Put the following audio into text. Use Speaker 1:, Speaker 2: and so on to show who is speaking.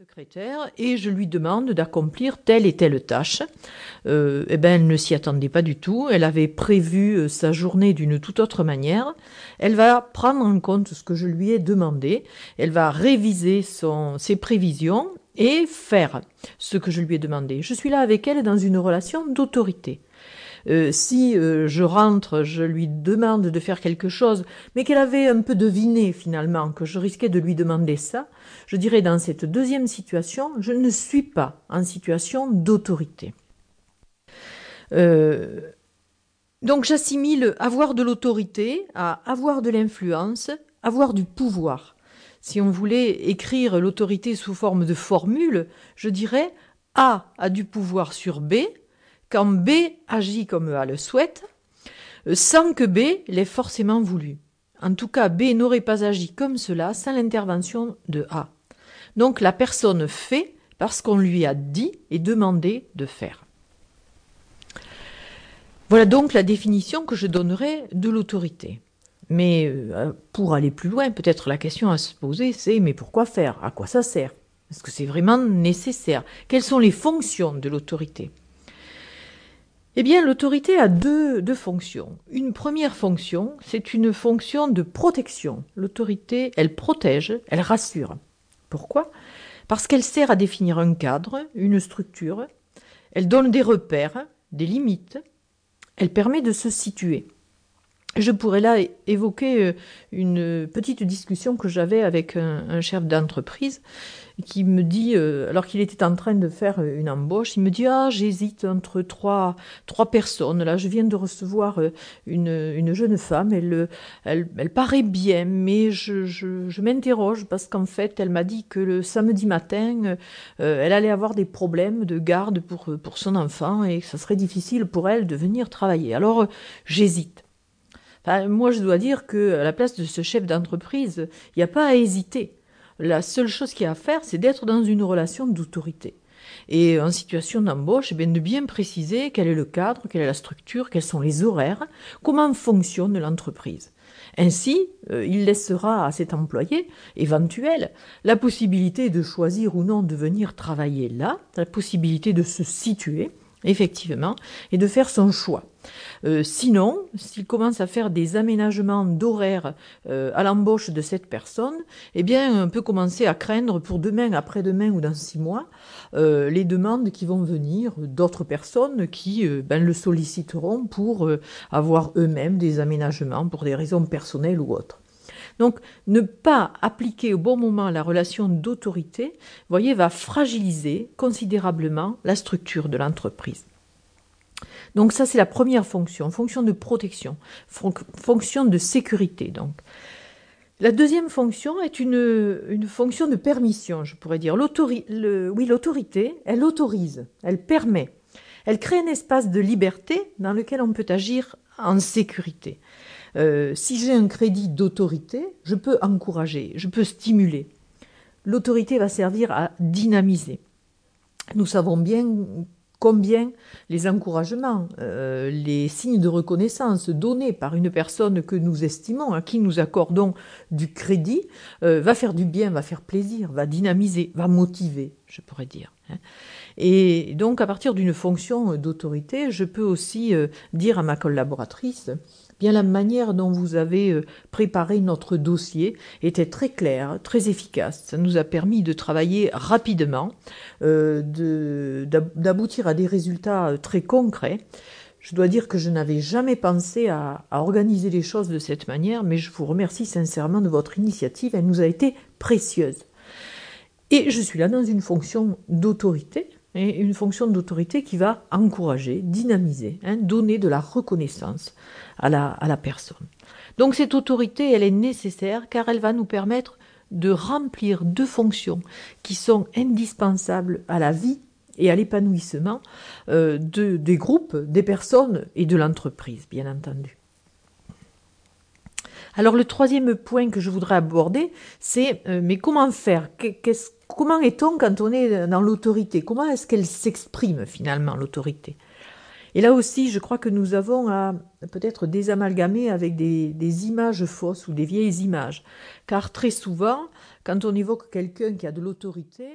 Speaker 1: secrétaire et je lui demande d'accomplir telle et telle tâche. Euh, eh ben, elle ne s'y attendait pas du tout. Elle avait prévu euh, sa journée d'une toute autre manière. Elle va prendre en compte ce que je lui ai demandé. Elle va réviser ses prévisions et faire ce que je lui ai demandé. Je suis là avec elle dans une relation d'autorité. Euh, si euh, je rentre, je lui demande de faire quelque chose, mais qu'elle avait un peu deviné finalement que je risquais de lui demander ça, je dirais dans cette deuxième situation, je ne suis pas en situation d'autorité. Euh, donc j'assimile avoir de l'autorité à avoir de l'influence, avoir du pouvoir. Si on voulait écrire l'autorité sous forme de formule, je dirais A a du pouvoir sur B, quand B agit comme A le souhaite, euh, sans que B l'ait forcément voulu. En tout cas, B n'aurait pas agi comme cela sans l'intervention de A. Donc la personne fait parce qu'on lui a dit et demandé de faire. Voilà donc la définition que je donnerai de l'autorité. Mais euh, pour aller plus loin, peut-être la question à se poser, c'est mais pourquoi faire? À quoi ça sert? Est-ce que c'est vraiment nécessaire? Quelles sont les fonctions de l'autorité? Eh bien, l'autorité a deux, deux, fonctions. Une première fonction, c'est une fonction de protection. L'autorité, elle protège, elle rassure. Pourquoi? Parce qu'elle sert à définir un cadre, une structure, elle donne des repères, des limites, elle permet de se situer. Je pourrais là évoquer euh, une petite discussion que j'avais avec un, chef d'entreprise qui me dit, euh, alors qu'il était en train de faire une embauche, il me dit ah j'hésite entre trois trois personnes. Là, je viens de recevoir euh, une, une jeune femme. Elle, elle, paraît bien, mais je, je, je m'interroge parce qu'en fait, elle m'a dit que le samedi matin, elle allait avoir des problèmes de garde pour pour son enfant et que ça serait difficile pour elle de venir travailler. Alors j'hésite moi, je dois dire que à la place de ce chef d'entreprise, il n'y a pas à hésiter. La seule chose qu'il y a à faire, c'est d'être dans une relation d'autorité. Et en situation d'embauche, eh de bien préciser quel est le cadre, quelle est la structure, quels sont les horaires, comment fonctionne l'entreprise. Ainsi, euh, il laissera à cet employé éventuel la possibilité de choisir ou non de venir travailler là, la possibilité de se situer, effectivement, et de faire son choix. Euh, sinon, s'il commence à faire des aménagements d'horaire euh, à l'embauche de cette personne, eh bien, on peut commencer à craindre pour demain, après-demain ou dans six mois, euh, les demandes qui vont venir d'autres personnes qui ben, le solliciteront pour avoir eux-mêmes des aménagements pour des raisons personnelles ou autres. Donc, ne pas appliquer au bon moment la relation d'autorité, voyez, va fragiliser considérablement la structure de l'entreprise. Donc ça, c'est la première fonction, fonction de protection, fonction de sécurité. Donc. La deuxième fonction est une, fonction de permission, je pourrais dire. Oui, l'autorité, elle autorise, elle permet, elle crée un espace de liberté dans lequel on peut agir en sécurité. Euh, si j'ai un crédit d'autorité, je peux encourager, je peux stimuler. L'autorité va servir à dynamiser. Nous savons bien combien les encouragements, euh, les signes de reconnaissance donnés par une personne que nous estimons, à qui nous accordons du crédit, euh, va faire du bien, va faire plaisir, va dynamiser, va motiver, je pourrais dire. Hein. Et donc, à partir d'une fonction d'autorité, je peux aussi euh, dire à ma collaboratrice, bien la manière dont vous avez euh, préparé notre dossier était très claire, très efficace. Ça nous a permis de travailler rapidement, euh, d'aboutir à des résultats très concrets. Je dois dire que je n'avais jamais pensé à, organiser les choses de cette manière, mais je vous remercie sincèrement de votre initiative. Elle nous a été précieuse. Et je suis là dans une fonction d'autorité, et une fonction d'autorité qui va encourager, dynamiser, hein, donner de la reconnaissance à la, personne. Donc cette autorité, elle est nécessaire car elle va nous permettre de remplir deux fonctions qui sont indispensables à la vie et à l'épanouissement euh, de, des groupes, des personnes et de l'entreprise, bien entendu. Alors le troisième point que je voudrais aborder, c'est euh, mais comment faire? Comment est-on quand on est dans l'autorité? Comment est-ce qu'elle s'exprime finalement l'autorité? Et là aussi, je crois que nous avons à peut-être désamalgamer avec des, des images fausses ou des vieilles images, car très souvent, quand on évoque quelqu'un qui a de l'autorité,